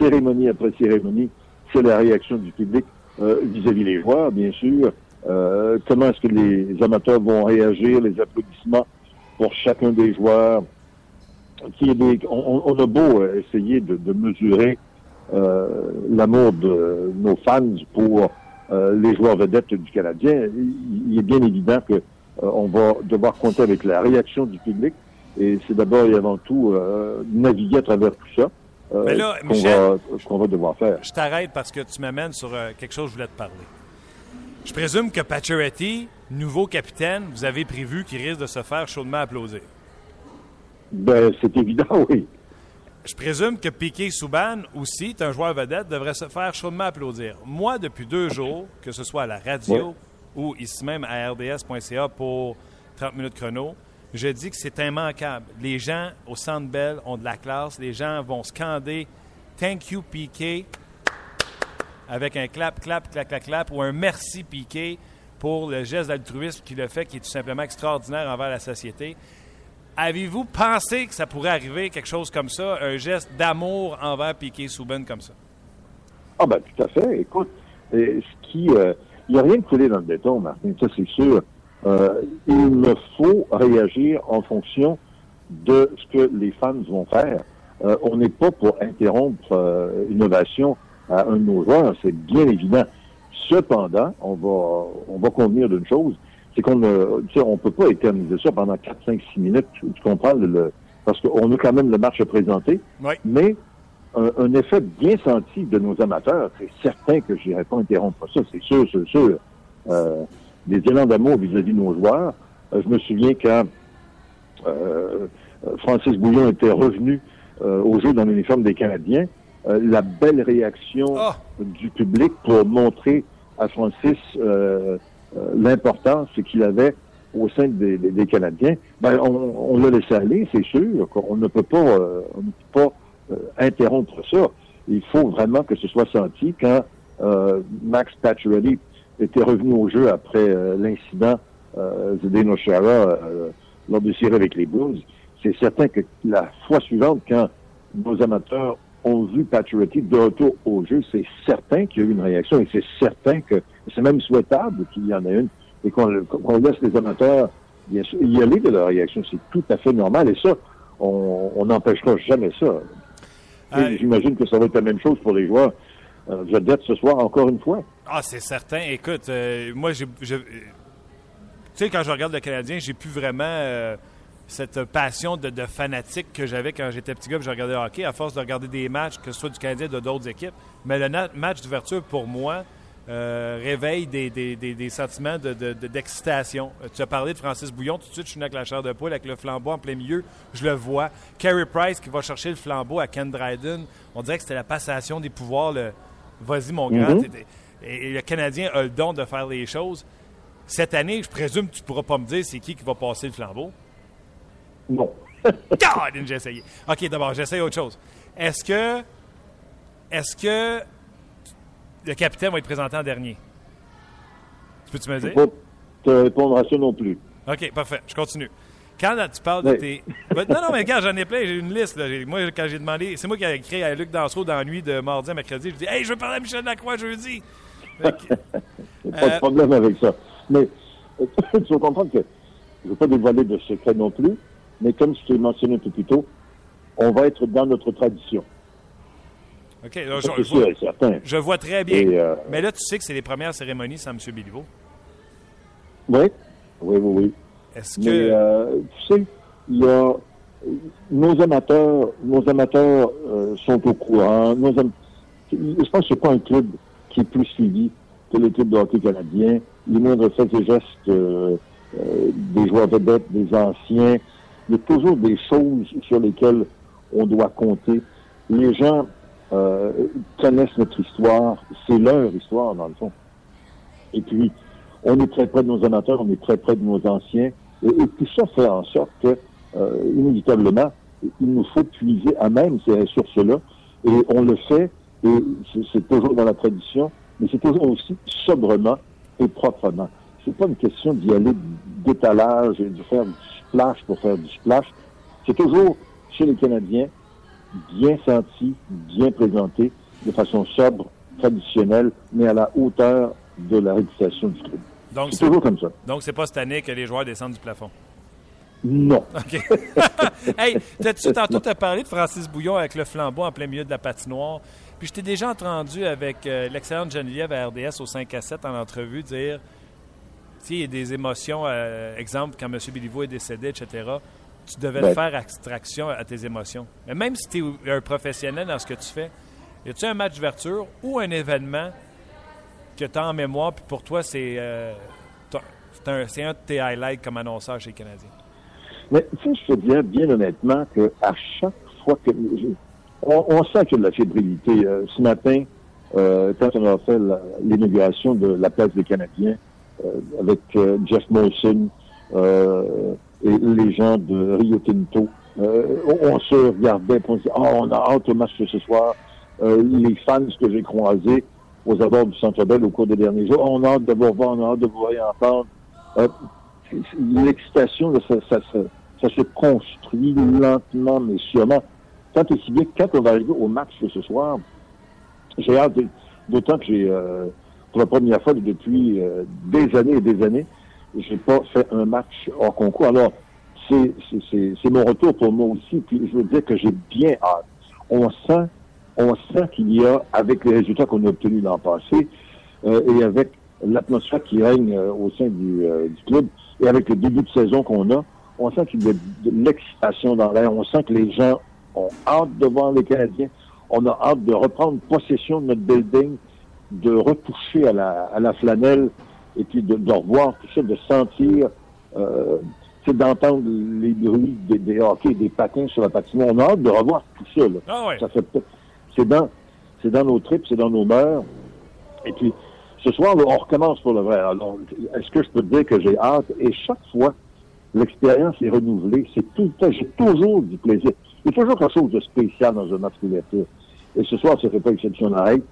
cérémonie après cérémonie, c'est la réaction du public euh, vis-à-vis des joueurs, bien sûr. Euh, comment est-ce que les amateurs vont réagir, les applaudissements pour chacun des joueurs? Qui est on, a beau essayer de, mesurer l'amour de nos fans pour les joueurs vedettes du Canadien. Il est bien évident que euh, on va devoir compter avec la réaction du public. Et c'est d'abord et avant tout euh, naviguer à travers tout ça. Euh, qu'on va, devoir faire. Je t'arrête parce que tu m'amènes sur quelque chose que je voulais te parler. Je présume que Pacioretty, nouveau capitaine, vous avez prévu qu'il risque de se faire chaudement applaudir. Ben, c'est évident, oui. Je présume que Piquet Souban aussi, un joueur vedette, devrait se faire chaudement applaudir. Moi, depuis deux jours, que ce soit à la radio, ou ici même à rds.ca pour 30 minutes chrono, je dis que c'est immanquable. Les gens au Centre Bell ont de la classe. Les gens vont scander Thank you, PK avec un clap, clap, clap, clap, clap ou un merci, PK pour le geste d'altruisme qu'il a fait, qui est tout simplement extraordinaire envers la société. Avez-vous pensé que ça pourrait arriver quelque chose comme ça, un geste d'amour envers Piqué Souben comme ça? Ah ben tout à fait. Écoute, ce qui, euh, il n'y a rien de coulé dans le béton, Martin, ça c'est sûr. Euh, il me faut réagir en fonction de ce que les fans vont faire. Euh, on n'est pas pour interrompre euh, innovation à un de nos joueurs, c'est bien évident. Cependant, on va on va convenir d'une chose, c'est qu'on ne on peut pas éterniser ça pendant 4, 5, 6 minutes, tu comprends, le, parce qu'on a quand même le match à présenter, oui. mais un, effet bien senti de nos amateurs. C'est certain que je n'irai pas interrompre ça, c'est sûr, c'est sûr. Euh, des élans d'amour vis-à-vis de nos joueurs. Euh, je me souviens quand euh, Francis Bouillon était revenu au jeu dans l'uniforme des Canadiens, euh, la belle réaction Ah! du public pour montrer à Francis euh, euh, l'importance qu'il avait au sein des, des- des Canadiens, ben on, on l'a laissé aller, c'est sûr. qu'on ne peut pas, euh, on ne peut pas euh, interrompre ça. Il faut vraiment que ce soit senti quand euh, Max Pacioretty était revenu au jeu après euh, l'incident euh, Zdeno Chara euh, lors de série avec les Blues. C'est certain que la fois suivante, quand nos amateurs ont vu Pacioretty de retour au jeu, c'est certain qu'il y a eu une réaction et c'est certain que c'est même souhaitable qu'il y en ait une et qu'on laisse les amateurs bien sûr, y aller de leur réaction. C'est tout à fait normal et ça, on n'empêchera jamais ça. Euh, J'imagine que ça va être la même chose pour les joueurs euh, vedettes ce soir, encore une fois? Ah, c'est certain. Écoute, euh, moi, j'ai. je- euh, Tu sais, quand je regarde le Canadien, j'ai plus vraiment euh, cette passion de, de fanatique que j'avais quand j'étais petit gars je regardais le hockey, à force de regarder des matchs, que ce soit du Canadien ou d'autres équipes. Mais le match d'ouverture, pour moi, euh, réveille des, des- des- des sentiments de- de- de- d'excitation. Euh, tu as parlé de Francis Bouillon, tout de suite, je suis né avec la chair de poule, avec le flambeau en plein milieu, je le vois. Carey Price qui va chercher le flambeau à Ken Dryden, on dirait que c'était la passation des pouvoirs, le vas-y mon grand. Mhm. T'es- Et, et le Canadien a le don de faire les choses. Cette année, je présume que tu pourras pas me dire c'est qui qui va passer le flambeau. Non. God, j'ai essayé. OK, d'abord, j'essaye autre chose. Est-ce que. Est-ce que. Le capitaine va être présenté en dernier? Tu peux-tu me Je dire? peux pas te répondre à ça non plus. OK, parfait. Je continue. Quand là, tu parles de tes. Ben, non, non, mais regarde, j'en ai plein. J'ai une liste. là. Moi, quand j'ai demandé. C'est moi qui ai écrit à Luc Dansereau dans la nuit de mardi à mercredi. Je dis Hey, je veux parler à Michel Lacroix jeudi. Il a pas Euh, de problème avec ça. Mais tu vas comprendre que je ne veux pas dévoiler de secret non plus, mais comme je t'ai mentionné un peu plus tôt, on va être dans notre tradition. OK, je, sûr vois, et certain. je vois très bien. Et, euh, Mais là, tu sais que c'est les premières cérémonies sans M. Béliveau. Oui, oui, oui, oui. Est-ce Mais que. euh, tu sais, il y a nos amateurs, nos amateurs euh, sont au courant. Nos am- je pense que c'est pas un club qui est plus suivi que les clubs de hockey canadien. Les moindres faits et gestes des joueurs vedettes, des anciens. Il y a toujours des choses sur lesquelles on doit compter. Les gens euh, connaissent notre histoire. C'est leur histoire, dans le fond. Et puis, on est très près de nos amateurs, on est très près de nos anciens. Et, et tout ça fait en sorte que, euh, inévitablement, il nous faut puiser à même ces ressources-là. Et on le fait, et c'est- toujours dans la tradition, mais c'est toujours aussi sobrement et proprement. C'est pas une question d'y aller d'étalage et de faire du splash pour faire du splash. C'est toujours, chez les Canadiens, bien senti, bien présenté, de façon sobre, traditionnelle, mais à la hauteur de la réputation du club. donc, C'est toujours comme ça. donc, c'est pas cette année que les joueurs descendent du plafond? Non. OK. hey, t'as-tu tantôt t'as parlé de Francis Bouillon avec le flambeau en plein milieu de la patinoire. Puis je t'ai déjà entendu avec euh, l'excellente Geneviève à RDS au 5 à 7 en entrevue dire tu sais, il y a des émotions, euh, exemple, quand M. Béliveau est décédé, etc. Tu devais Ben. faire abstraction à tes émotions. Mais même si tu es un professionnel dans ce que tu fais, y a-tu un match d'ouverture ou un événement que tu as en mémoire, puis pour toi, c'est euh, un, c'est un de tes highlights comme annonceur chez les Canadiens? Mais tu sais, je te dirais bien honnêtement que à chaque fois que on, on sent qu'il y a de la fébrilité. Euh, ce matin, euh, quand on a fait l'inauguration de la place des Canadiens avec Jeff Molson et les gens de Rio Tinto, euh, on, se regardait on se dit, oh, on a hâte au match de ce soir. Euh, les fans que j'ai croisés aux abords du Centre Bell au cours des derniers jours, on a hâte de vous revoir, on a hâte de vous voir et entendre. Euh, L'excitation, ça, ça, ça, se construit lentement mais sûrement. Tant et si bien que quand on va arriver au match de ce soir, j'ai hâte, d'autant que j'ai, euh, pour la première fois depuis euh, des années et des années, j'ai pas fait un match hors concours. Alors, c'est, c'est, c'est, mon retour pour moi aussi. Puis je veux dire que j'ai bien hâte. On sent, on sent qu'il y a, avec les résultats qu'on a obtenus l'an passé, euh, et avec l'atmosphère qui règne euh, au sein du, euh, du club, et avec le début de saison qu'on a, on sent qu'il y a de l'excitation dans l'air. On sent que les gens ont hâte de voir les Canadiens. On a hâte de reprendre possession de notre building, de retoucher à la, à la flanelle et puis de, de revoir tout ça, de sentir, euh, c'est d'entendre les bruits des, des hockey, des patins sur la patinoire. On a hâte de revoir tout ça. Là. Ah ouais. Ça fait, c'est dans, c'est dans nos tripes, c'est dans nos mœurs. Et puis, ce soir, on recommence pour le vrai. Alors, est-ce que je peux te dire que j'ai hâte? Et chaque fois, l'expérience est renouvelée. C'est tout le temps, j'ai toujours du plaisir. Il y a toujours quelque chose de spécial dans un match couverture. Et ce soir, ça fait pas exception à règle.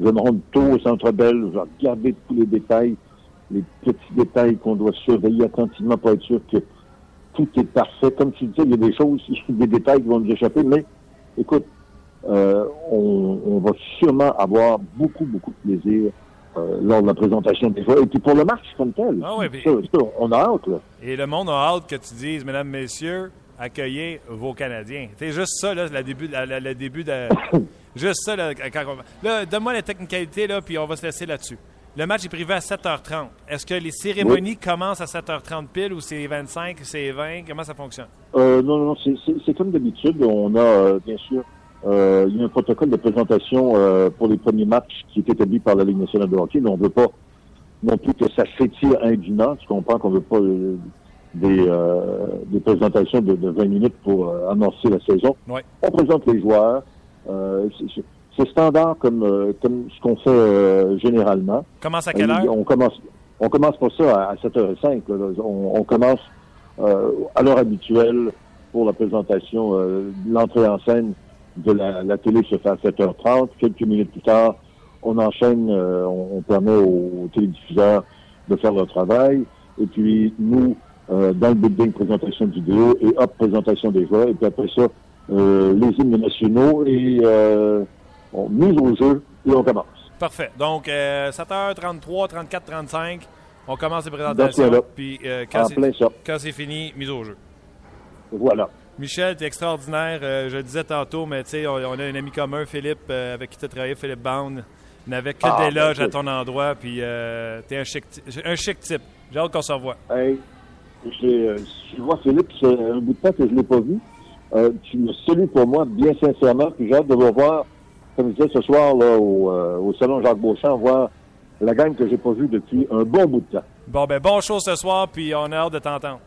Je me rendre tôt au Centre Bell, je vais regarder tous les détails, les petits détails qu'on doit surveiller attentivement pour être sûr que tout est parfait. Comme tu disais, il y a des choses, des détails qui vont nous échapper, mais écoute, euh, on, va sûrement avoir beaucoup, beaucoup de plaisir euh, lors de la présentation des joueurs. Et puis pour le match comme tel, ah on a hâte. Là. Et le monde a hâte que tu dises, mesdames, messieurs, accueillez vos Canadiens. C'est juste ça, là, le début, le début de. juste ça, là, quand Là, donne-moi la technicalité, là, puis on va se laisser là-dessus. Le match est privé à 7h30. Est-ce que les cérémonies commencent à 7h30 pile ou c'est 25, c'est 20? Comment ça fonctionne? Euh, non, non, c'est comme d'habitude. On a, euh, bien sûr, euh, il y a un protocole de présentation euh, pour les premiers matchs qui est établi par la Ligue nationale de hockey, mais on ne veut pas non plus que ça s'étire indûment. Tu comprends qu'on ne veut pas euh, des, des présentations de, de, 20 minutes pour annoncer la saison. On présente les joueurs. C'est standard comme, comme ce qu'on fait généralement. Commence à quelle heure? on commence, on commence pas ça à, 7h05. On, on, commence à l'heure habituelle pour la présentation, l'entrée en scène de la, télé se fait à 7h30. Quelques minutes plus tard, on enchaîne, euh, on, permet aux, télédiffuseurs de faire leur travail. Et puis, nous, euh, dans le building, présentation de vidéo et hop, présentation des joueurs. Et puis après ça, euh, les hymnes nationaux et on mise au jeu et on commence. Parfait. Donc, 7h33, 34, 35, on commence les présentations. Puis, quand c'est fini, mise au jeu. Voilà. Michel, tu es extraordinaire. Euh, je le disais tantôt, mais tu sais, on, a un ami commun, Philippe, euh, avec qui tu as travaillé, Philippe Bound. Il n'avait que ah, des ben, loges à ton endroit, puis euh, tu es un chic, un chic type. J'ai hâte qu'on se revoie. Hey, je vois Philippe, c'est un bout de temps que je ne l'ai pas vu. tu me salues pour moi, bien sincèrement, puis j'ai hâte de vous voir, comme je disais ce soir, là, au, Salon Jacques Beauchamp, voir la gang que j'ai pas vue depuis un bon bout de temps. Bon, ben, bon show ce soir, puis on a hâte de t'entendre.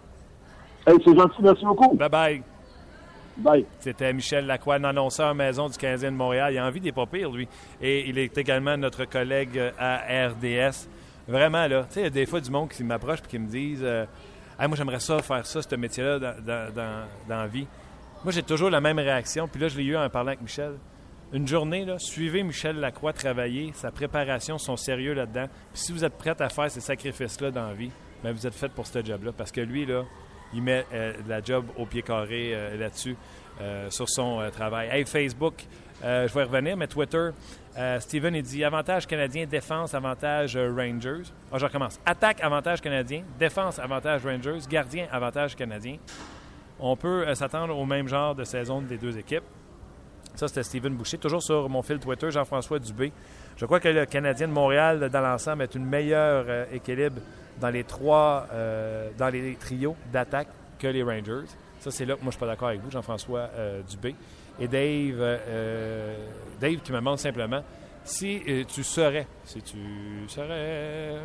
Hey, c'est gentil, merci beaucoup. Bye bye. C'était Michel Lacroix, l'annonceur maison du Canadien de Montréal. Il a envie des pas pire, lui. Et il est également notre collègue à RDS. Vraiment, là, tu sais, il y a des fois du monde qui m'approche et qui me disent euh, Moi, j'aimerais ça, faire ça, ce métier-là dans, la vie. Moi, j'ai toujours la même réaction. Puis là, je l'ai eu en parlant avec Michel. Une journée, suivez Michel Lacroix travailler, sa préparation, son sérieux là-dedans. Puis si vous êtes prête à faire ces sacrifices-là dans la vie, bien, vous êtes fait pour ce job-là. Parce que lui, il met euh, la job au pied carré euh, là-dessus, euh, sur son travail. Hey, Facebook, je vais revenir, mais Twitter, Steven, il dit avantage canadien, défense, avantage Rangers. Ah, je recommence. Attaque, avantage canadien. Défense, avantage Rangers. Gardien, avantage canadien. On peut s'attendre au même genre de saison des deux équipes. Ça, c'était Steven Boucher. Toujours sur mon fil Twitter, Jean-François Dubé. Je crois que le Canadien de Montréal, dans l'ensemble, est une meilleure équilibre dans les trois, euh, dans les trios d'attaque que les Rangers. Ça, c'est là que moi, je suis pas d'accord avec vous, Jean-François euh, Dubé. Et Dave, euh, Dave qui me demande simplement si tu serais, si tu serais...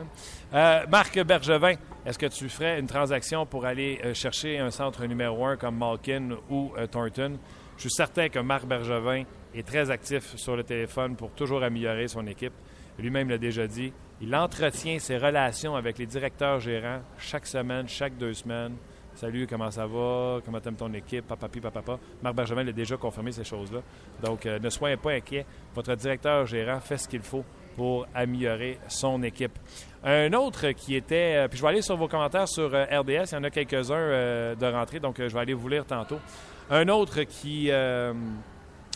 Marc Bergevin, est-ce que tu ferais une transaction pour aller chercher un centre numéro un comme Malkin ou Thornton? Je suis certain que Marc Bergevin est très actif sur le téléphone pour toujours améliorer son équipe. Lui-même l'a déjà dit. Il entretient ses relations avec les directeurs gérants chaque semaine, chaque deux semaines. Salut, comment ça va? Comment t'aimes ton équipe? Papa, papa, papa. Marc Benjamin l'a déjà confirmé ces choses-là. Donc, euh, ne soyez pas inquiets. Votre directeur gérant fait ce qu'il faut pour améliorer son équipe. Un autre qui était, euh, puis je vais aller sur vos commentaires sur euh, RDS, il y en a quelques-uns de rentrée, donc je vais aller vous lire tantôt. Un autre qui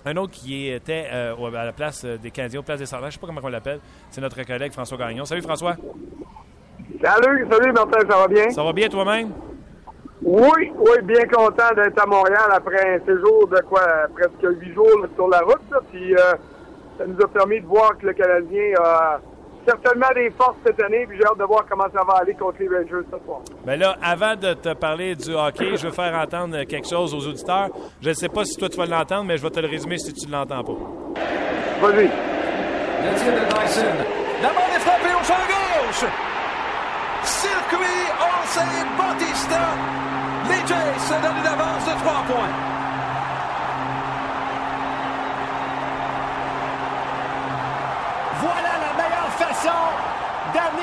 un autre qui était euh, à la place euh, des Canadiens, place des Sardins, je ne sais pas comment on l'appelle, c'est notre collègue François Gagnon. Salut François. Salut, salut Martin, ça va bien? Ça va bien toi-même? Oui, oui, bien content d'être à Montréal après un séjour de quoi, presque huit jours sur la route. puis euh, ça nous a permis de voir que le Canadien a certainement des forces cette année, puis j'ai hâte de voir comment ça va aller contre les Rangers ce soir. Mais là, avant de te parler du hockey, je veux faire entendre quelque chose aux auditeurs. Je ne sais pas si toi tu vas l'entendre, mais je vais te le résumer si tu ne l'entends pas. Vas-y. Le tir de Dyson. La balle est frappée au champ gauche. Circuit Olsen Bautista. Les Jays se donnent une avance de trois points.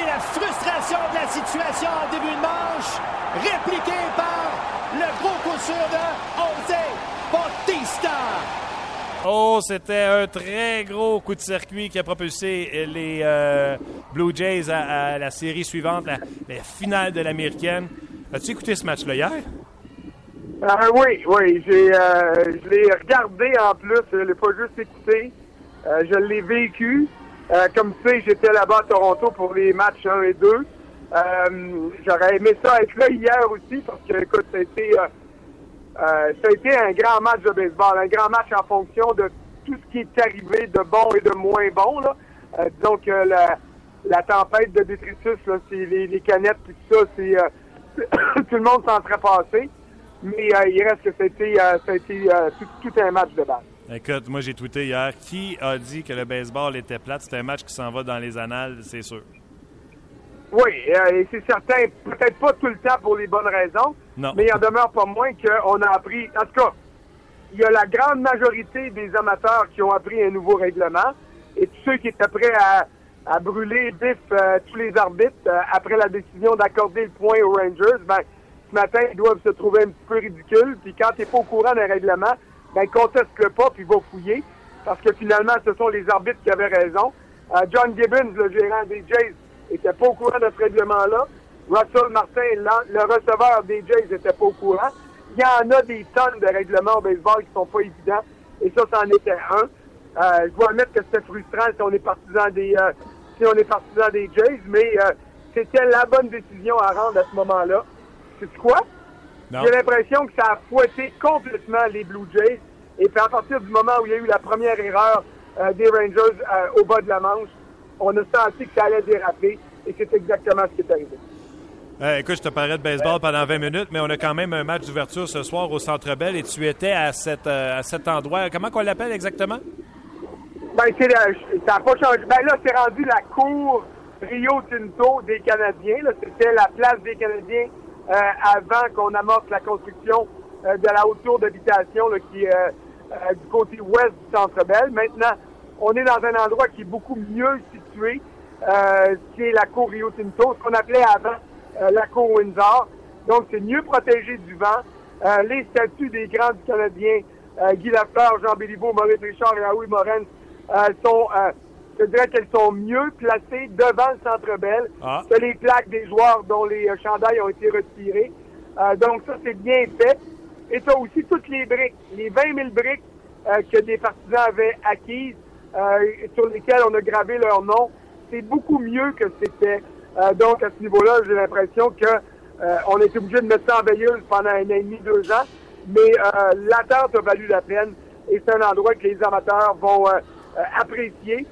La frustration de la situation en début de manche, répliqué par le gros coup sûr de Jose Bautista. Oh, c'était un très gros coup de circuit qui a propulsé les euh, Blue Jays à, à la série suivante, la, la finale de l'américaine. As-tu écouté ce match-là hier? Euh, oui, oui, j'ai, euh, je l'ai regardé en plus, je l'ai pas juste écouté, Euh, je l'ai vécu. Euh, comme tu sais, j'étais là-bas à Toronto pour les matchs 1 et 2. Euh, j'aurais aimé ça être là hier aussi parce que, écoute, ça a été, euh, euh, ça a été un grand match de baseball, un grand match en fonction de tout ce qui est arrivé de bon et de moins bon. Là. Euh, disons que la, la tempête de détritus, là, les, les canettes et tout ça, c'est euh, tout le monde s'en serait passé. Mais euh, il reste que ça a été, euh, ça a été euh, tout, tout un match de balle. Écoute, moi j'ai tweeté hier. Qui a dit que le baseball était plate? C'est un match qui s'en va dans les annales, c'est sûr. Oui, euh, et c'est certain, peut-être pas tout le temps pour les bonnes raisons, Non. mais il en demeure pas moins qu'on a appris. En tout cas, il y a la grande majorité des amateurs qui ont appris un nouveau règlement, et tous ceux qui étaient prêts à, à brûler vif euh, tous les arbitres euh, après la décision d'accorder le point aux Rangers, ben, ce matin, ils doivent se trouver un petit peu ridicules. Puis quand tu n'es pas au courant d'un règlement, ben, conteste-le pas, puis va fouiller. Parce que finalement, ce sont les arbitres qui avaient raison. Euh, John Gibbons, le gérant des Jays, était pas au courant de ce règlement-là. Russell Martin, le receveur des Jays, n'était pas au courant. Il y en a des tonnes de règlements au baseball qui sont pas évidents. Et ça, c'en était un. Euh, je dois admettre que c'était frustrant si on est partisan des, euh, si on est partisan des Jays, mais c'était la bonne décision à rendre à ce moment-là. C'est quoi? J'ai l'impression que ça a fouetté complètement les Blue Jays. Et puis à partir du moment où il y a eu la première erreur euh, des Rangers euh, au bas de la manche, on a senti que ça allait déraper. Et c'est exactement ce qui est arrivé. Euh, écoute, je te parlais de baseball pendant 20 minutes, mais on a quand même un match d'ouverture ce soir au Centre Bell et tu étais à, cette, à cet endroit. Comment qu'on l'appelle exactement? Ben, c'est la- ça n'a pas changé. Ben là, c'est rendu la cour Rio Tinto des Canadiens. Là. C'était la place des Canadiens avant qu'on amorce la construction de la haute tour d'habitation là, qui euh, du côté ouest du Centre Bell. Maintenant, on est dans un endroit qui est beaucoup mieux situé, euh, qui est la cour Rio Tinto, ce qu'on appelait avant euh, la cour Windsor. Donc, c'est mieux protégé du vent. Euh, les statues des grands du Canadien, euh, Guy Lafleur, Jean Béliveau, Maurice Richard et Raoul Morin, euh, sont, euh, je dirais qu'elles sont mieux placées devant le Centre Bell Ah. que les plaques des joueurs dont les chandails ont été retirés. Euh, donc, ça, c'est bien fait. Et tu aussi toutes les briques, les 20 000 briques euh, que des partisans avaient acquises, euh, sur lesquelles on a gravé leur nom. C'est beaucoup mieux que c'était. Euh, donc, à ce niveau-là, j'ai l'impression que euh, on était obligé de mettre ça en veilleuse pendant un an et demi, deux ans. Mais euh, l'attente a valu la peine. Et c'est un endroit que les amateurs vont euh, apprécier.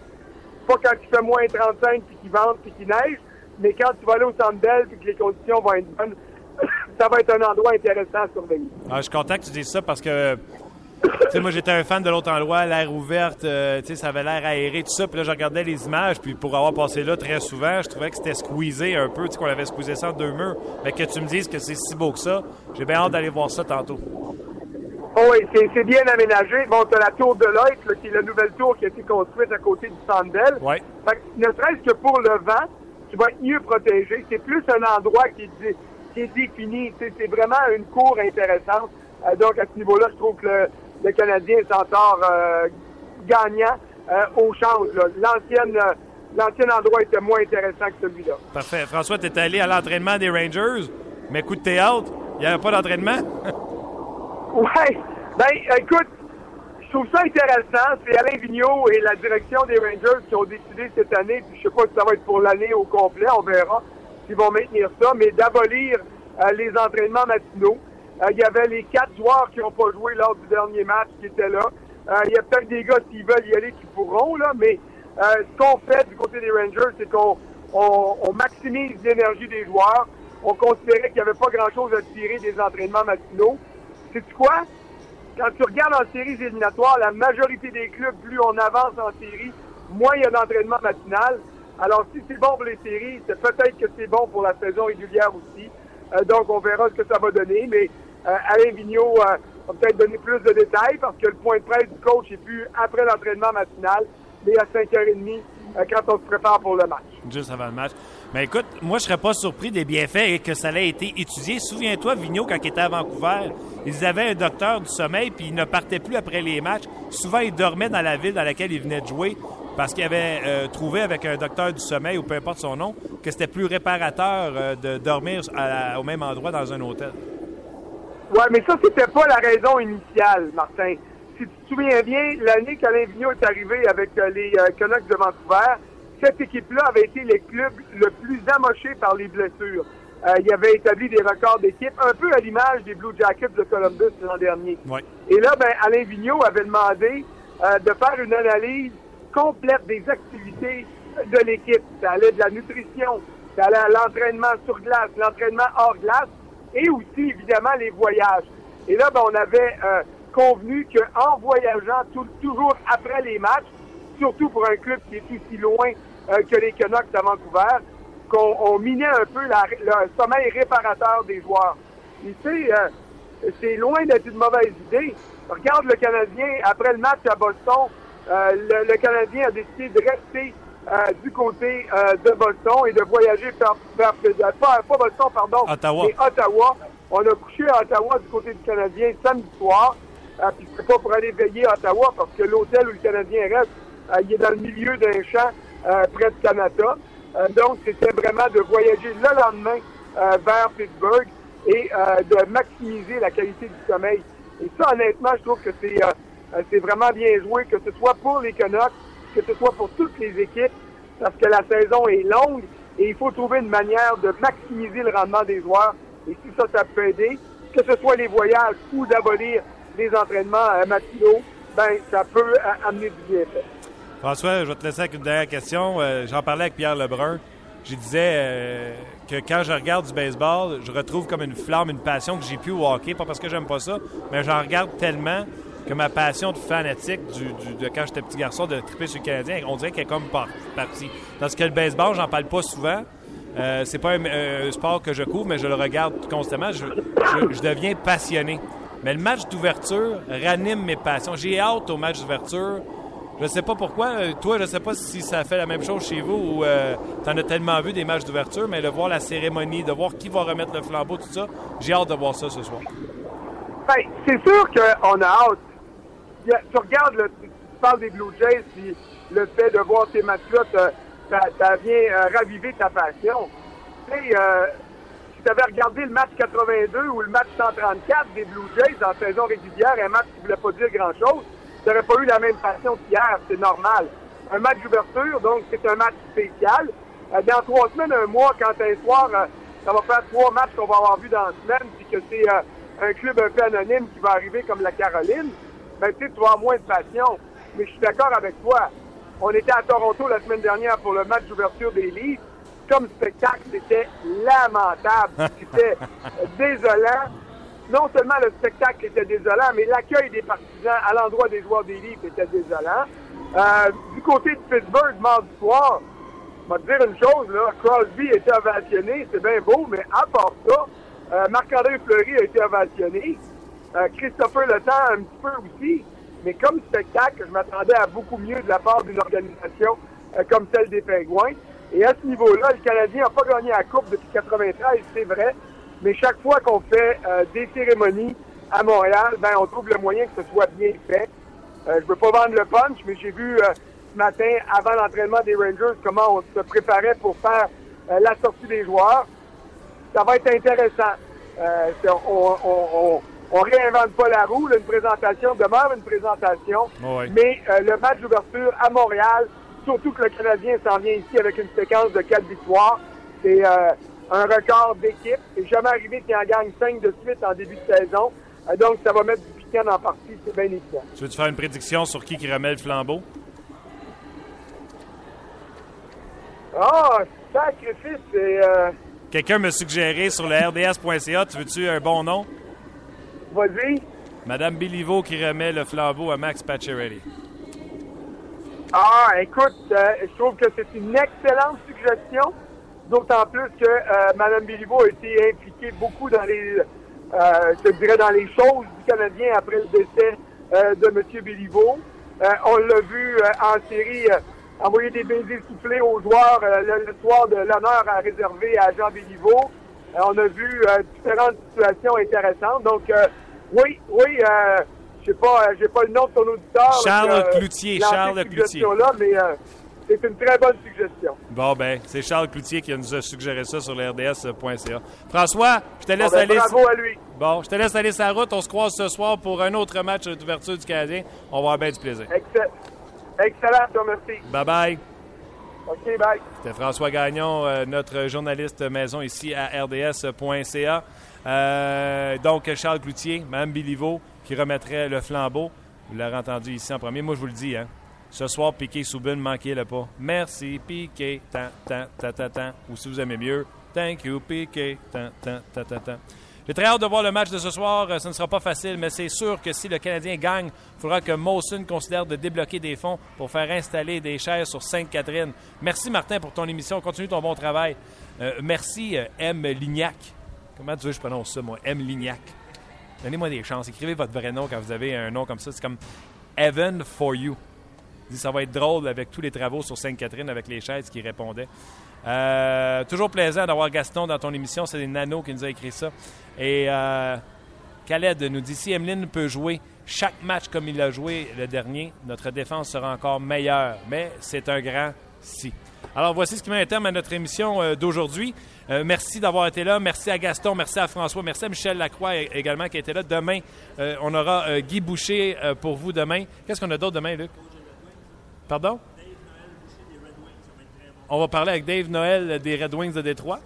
Pas quand il fait moins 35 puis qu'il vente puis qu'il neige, mais quand tu vas aller au Centre Bell puis que les conditions vont être bonnes, ça va être un endroit intéressant à surveiller. Ah, je suis content que tu dises ça parce que, tu sais, moi, j'étais un fan de l'autre endroit, l'air ouverte, euh, tu sais, ça avait l'air aéré, tout ça. Puis là, je regardais les images, puis pour avoir passé là très souvent, je trouvais que c'était squeezé un peu, tu sais, qu'on avait squeezé ça en deux murs. Mais que tu me dises que c'est si beau que ça, j'ai bien hâte d'aller voir ça tantôt. Oh oui, c'est bien aménagé. Bon, tu la tour de l'Oit, là, qui est la nouvelle tour qui a été construite à côté du Bell. Ouais. Fait que, ne serait-ce que pour le vent, tu vas être mieux protégé. C'est plus un endroit qui qui est défini. C'est vraiment une cour intéressante. Euh, donc, à ce niveau-là, je trouve que le, le Canadien s'en sort euh, gagnant euh, au change. L'ancienne, euh, L'ancien endroit était moins intéressant que celui-là. Parfait. François, tu es allé à l'entraînement des Rangers, mais coup de théâtre, il n'y avait pas d'entraînement? Ouais. Ben, écoute, je trouve ça intéressant. C'est Alain Vigneault et la direction des Rangers qui ont décidé cette année, puis je sais pas si ça va être pour l'année au complet, on verra s'ils vont maintenir ça, mais d'abolir euh, les entraînements matinaux. Euh, Il y avait les quatre joueurs qui n'ont pas joué lors du dernier match qui étaient là. Euh, Il y a peut-être des gars qui veulent y aller qui pourront, là, mais ce qu'on fait du côté des Rangers, c'est qu'on on, on maximise l'énergie des joueurs. On considérait qu'il n'y avait pas grand-chose à tirer des entraînements matinaux. C'est quoi? Quand tu regardes en séries éliminatoires, la majorité des clubs, plus on avance en série, moins il y a d'entraînement matinal. Alors, si c'est bon pour les séries, c'est peut-être que c'est bon pour la saison régulière aussi. Euh, donc, on verra ce que ça va donner. Mais euh, Alain Vigneault euh, va peut-être donner plus de détails parce que le point de presse du coach est plus après l'entraînement matinal, mais à 5h30 euh, quand on se prépare pour le match. Juste avant le match. Mais écoute, moi, je serais pas surpris des bienfaits et que ça ait été étudié. Souviens-toi, Vigneault, quand il était à Vancouver, ils avaient un docteur du sommeil, puis il ne partait plus après les matchs. Souvent, il dormait dans la ville dans laquelle il venait de jouer parce qu'il avait euh, trouvé avec un docteur du sommeil, ou peu importe son nom, que c'était plus réparateur euh, de dormir à- au même endroit dans un hôtel. Ouais, mais ça, c'était pas la raison initiale, Martin. Si tu te souviens bien, l'année qu'Alain Vigneault est arrivé avec euh, les Canucks de Vancouver, cette équipe-là avait été les clubs le plus amochés par les blessures. Il avait établi des records d'équipe, un peu à l'image des Blue Jackets de Columbus l'an dernier. Ouais. Et là, ben, Alain Vigneault avait demandé de faire une analyse complète des activités de l'équipe. Ça allait de la nutrition, ça allait à l'entraînement sur glace, l'entraînement hors glace, et aussi, évidemment, les voyages. Et là, ben, on avait euh, convenu qu'en voyageant toujours après les matchs, surtout pour un club qui est aussi loin euh, que les Canucks à Vancouver, qu'on on minait un peu le sommeil réparateur des joueurs. Sais, euh, c'est loin d'être une mauvaise idée. Regarde le Canadien, après le match à Boston, le, le Canadien a décidé de rester euh, du côté euh, de Boston et de voyager vers, euh, pas, pas Boston, pardon, Ottawa. mais Ottawa. On a couché à Ottawa du côté du Canadien samedi soir. Euh, puis c'est pas pour aller veiller à Ottawa parce que l'hôtel où le Canadien reste, euh, il est dans le milieu d'un champ euh, près de Canada. Euh, donc c'était vraiment de voyager le lendemain euh, vers Pittsburgh et euh, de maximiser la qualité du sommeil. Et ça, honnêtement, je trouve que c'est euh, euh, c'est vraiment bien joué, que ce soit pour les Canucks, que ce soit pour toutes les équipes, parce que la saison est longue et il faut trouver une manière de maximiser le rendement des joueurs. Et si ça, ça peut aider, que ce soit les voyages ou d'abolir les entraînements euh, matinaux, ben ça peut euh, amener du bienfait. François, je vais te laisser avec une dernière question. Euh, J'en parlais avec Pierre Lebrun. Je disais euh, que quand je regarde du baseball, je retrouve comme une flamme, une passion que j'ai au hockey. Pas parce que j'aime pas ça, mais j'en regarde tellement que ma passion de fanatique du, du- de quand j'étais petit garçon de triper sur le Canadien, on dirait qu'elle est comme par- partie. Parce que le baseball, j'en parle pas souvent. Euh, c'est pas un, sport que je couvre, mais je le regarde constamment. Je, je- je deviens passionné. Mais le match d'ouverture ranime mes passions. J'ai hâte au match d'ouverture. Je sais pas pourquoi. Euh, Toi, je sais pas si ça fait la même chose chez vous ou euh, t'en as tellement vu des matchs d'ouverture, mais de voir la cérémonie, de voir qui va remettre le flambeau, tout ça, j'ai hâte de voir ça ce soir. Ben, c'est sûr qu'on a hâte. Tu regardes, tu, parles des Blue Jays, puis le fait de voir ces matchs-là, te- ça, ça vient euh, raviver ta passion. Tu sais, euh, si tu avais regardé le match 82 ou le match 134 des Blue Jays en saison régulière, un match qui voulait pas dire grand-chose, tu n'aurais pas eu la même passion qu'hier, c'est normal. Un match d'ouverture, donc c'est un match spécial. Euh, dans trois semaines, un mois, quand un soir, euh, ça va faire trois matchs qu'on va avoir vus dans la semaine, puis que c'est euh, un club un peu anonyme qui va arriver comme la Caroline, ben tu sais, tu vas moins de passion. Mais je suis d'accord avec toi. On était à Toronto la semaine dernière pour le match d'ouverture des Leafs. Comme spectacle, c'était lamentable. C'était désolant. Non seulement le spectacle était désolant, mais l'accueil des partisans à l'endroit des joueurs des Leafs était désolant. Euh, du côté de Pittsburgh, mardi soir, je vais te dire une chose, là, Crosby a été ovationné, c'est bien beau, mais à part ça, euh, Marc-André Fleury a été ovationné. Euh, Christopher Le Temps un petit peu aussi. Mais comme spectacle, je m'attendais à beaucoup mieux de la part d'une organisation euh, comme celle des Pingouins. Et à ce niveau-là, le Canadien n'a pas gagné la Coupe depuis 93, c'est vrai. Mais chaque fois qu'on fait euh, des cérémonies à Montréal, ben, on trouve le moyen que ce soit bien fait. Euh, je veux pas vendre le punch, mais j'ai vu ce matin, avant l'entraînement des Rangers, comment on se préparait pour faire la sortie des joueurs. Ça va être intéressant. On, on réinvente pas la roue. là. une présentation demeure une présentation. Oui. Mais euh, le match d'ouverture à Montréal, surtout que le Canadien s'en vient ici avec une séquence de quatre victoires, c'est euh, un record d'équipe. C'est jamais arrivé qu'il en gagne cinq de suite en début de saison. Euh, donc, ça va mettre du piquant en partie, c'est bien évident. Tu veux-tu faire une prédiction sur qui qui remet le flambeau? Ah, sacrifice, c'est... Quelqu'un me suggéré sur le rds.ca, tu veux-tu un bon nom? Vas-y. Madame Béliveau qui remet le flambeau à Max Pacioretty. Ah, écoute, euh, je trouve que c'est une excellente suggestion, d'autant plus que euh, Mme Béliveau a été impliquée beaucoup dans les, euh, je dirais, dans les choses du Canadien après le décès euh, de M. Béliveau. Euh, on l'a vu en série envoyer des baisers soufflés aux joueurs le, le soir de l'honneur à réserver à Jean Béliveau. Euh, on a vu différentes situations intéressantes. Donc, oui, oui, euh, je sais pas, euh, j'ai pas le nom de ton auditeur. Charles là, a Cloutier, Charles Cloutier. mais euh, c'est une très bonne suggestion. Bon, ben, c'est Charles Cloutier qui nous a suggéré ça sur le RDS.ca. François, je te laisse Bon, ben, aller. bravo à lui. Bon, je te laisse aller sa route. On se croise ce soir pour un autre match d'ouverture du Canadien. On va avoir bien du plaisir. Excellent. Excellent, remercie. Bye bye. OK, bye. C'était François Gagnon, euh, notre journaliste maison ici à rds.ca. Euh, donc, Charles Cloutier, Mme Biliveau, qui remettrait le flambeau. Vous l'aurez entendu ici en premier. Moi, je vous le dis, hein. Ce soir, Piqué Soubune, manquez-le pas. Merci, Piqué, tant, tant, tant, tant. Ou si vous aimez mieux, thank you, Piqué, tant, tant, tant, tant, tant. J'ai très hâte de voir le match de ce soir. Euh, Ce ne sera pas facile, mais c'est sûr que si le Canadien gagne, il faudra que Molson considère de débloquer des fonds pour faire installer des chaises sur Sainte-Catherine. Merci, Martin, pour ton émission. Continue ton bon travail. Euh, merci, euh, M. Lignac. Comment tu veux que je prononce ça, moi? M. Lignac. Donnez-moi des chances. Écrivez votre vrai nom quand vous avez un nom comme ça. C'est comme Evan for You. Dit, ça va être drôle avec tous les travaux sur Sainte-Catherine avec les chaises qui répondaient. Euh, toujours plaisant d'avoir Gaston dans ton émission. C'est des nanos qui nous a écrit ça. Et euh, Khaled nous dit si Emeline peut jouer chaque match comme il a joué le dernier, notre défense sera encore meilleure. Mais c'est un grand si. Alors voici ce qui met un terme à notre émission euh, d'aujourd'hui. Euh, merci d'avoir été là. Merci à Gaston, merci à François, merci à Michel Lacroix également qui a été là. Demain, on aura Guy Boucher pour vous demain. Qu'est-ce qu'on a d'autre demain, Luc? Pardon? On va parler avec Dave Noël des Red Wings de Détroit.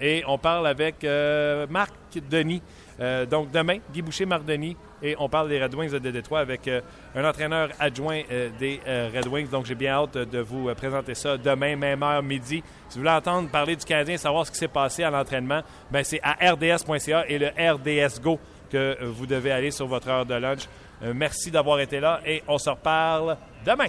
Et on parle avec euh, Marc Denis. Euh, donc demain, Guy Boucher, Marc Denis. Et on parle des Red Wings de Détroit avec euh, un entraîneur adjoint des Red Wings. Donc j'ai bien hâte de vous présenter ça demain, même heure, midi. Si vous voulez entendre parler du Canadien, savoir ce qui s'est passé à l'entraînement, ben c'est à rds.ca et le RDS Go que vous devez aller sur votre heure de lunch. Merci d'avoir été là et on se reparle demain.